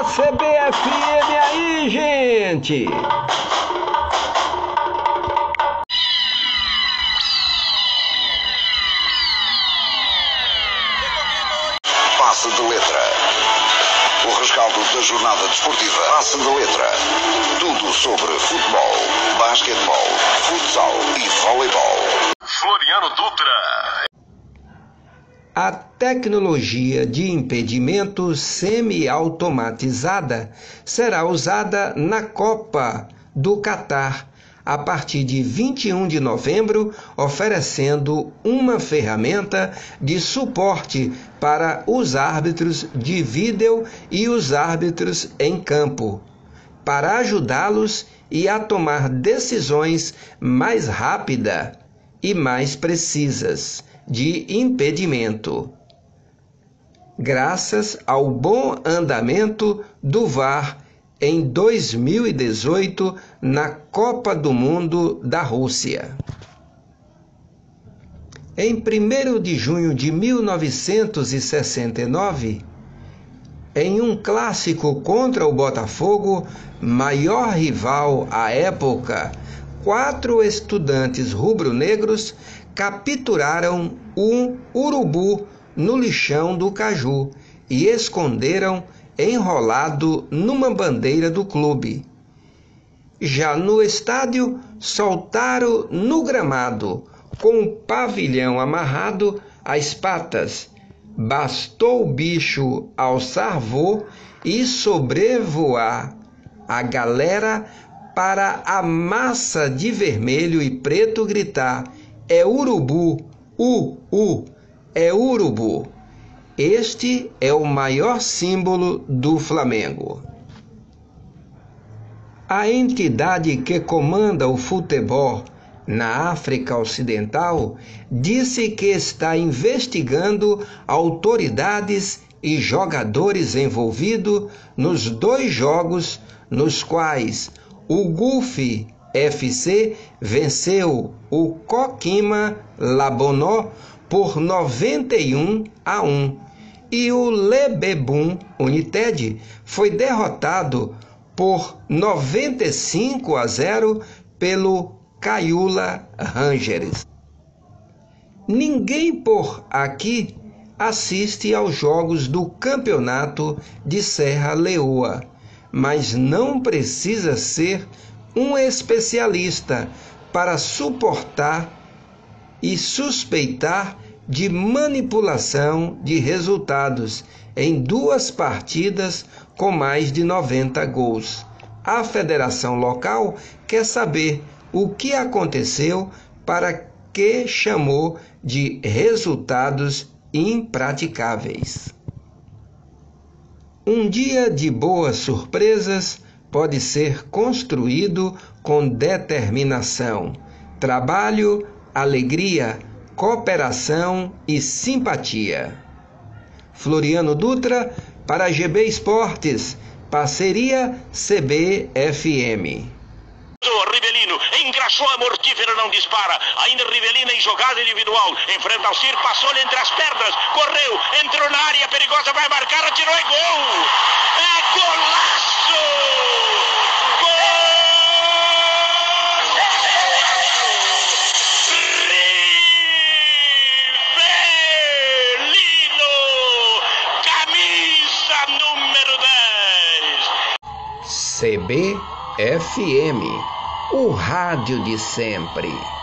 da CBFM aí, gente! Passe de letra. O rescaldo da jornada desportiva. Passe de letra. Tudo sobre futebol, basquetebol, futsal e voleibol. Floriano Dutra. A tecnologia de impedimento semi-automatizada será usada na Copa do Catar a partir de 21 de novembro, oferecendo uma ferramenta de suporte para os árbitros de vídeo e os árbitros em campo, para ajudá-los e a tomar decisões mais rápidas e mais precisas de impedimento. Graças ao bom andamento do VAR em 2018 na Copa do Mundo da Rússia. Em 1 de junho de 1969, em um clássico contra o Botafogo, maior rival à época, quatro estudantes rubro-negros capturaram um urubu no lixão do Caju e esconderam enrolado numa bandeira do clube. Já no estádio, soltaram no gramado, com o pavilhão amarrado às patas. Bastou o bicho alçar voo e sobrevoar a galera para a massa de vermelho e preto gritar: É urubu! U, u, é urubu! Este é o maior símbolo do Flamengo. A entidade que comanda o futebol na África Ocidental disse que está investigando autoridades e jogadores envolvidos nos dois jogos nos quais o Gulf FC venceu o Coquima Labonó por 91 a 1 e o Lebebum United foi derrotado por 95 a 0 pelo Caiula Rangers. Ninguém por aqui assiste aos jogos do Campeonato de Serra Leoa, mas não precisa ser um especialista para suportar e suspeitar de manipulação de resultados em duas partidas com mais de 90 gols. A federação local quer saber o que aconteceu para que chamou de resultados impraticáveis. Um dia de boas surpresas pode ser construído com determinação, trabalho, alegria, cooperação e simpatia. Floriano Dutra para GB Esportes, parceria CBFM. Rivelino engraxou a mortífera, não dispara. Ainda Rivelino em jogada individual. Enfrenta o Cir, passou-lhe entre as pernas, correu, entrou na área perigosa, vai marcar, atirou e gol! É CBFM, o rádio de sempre.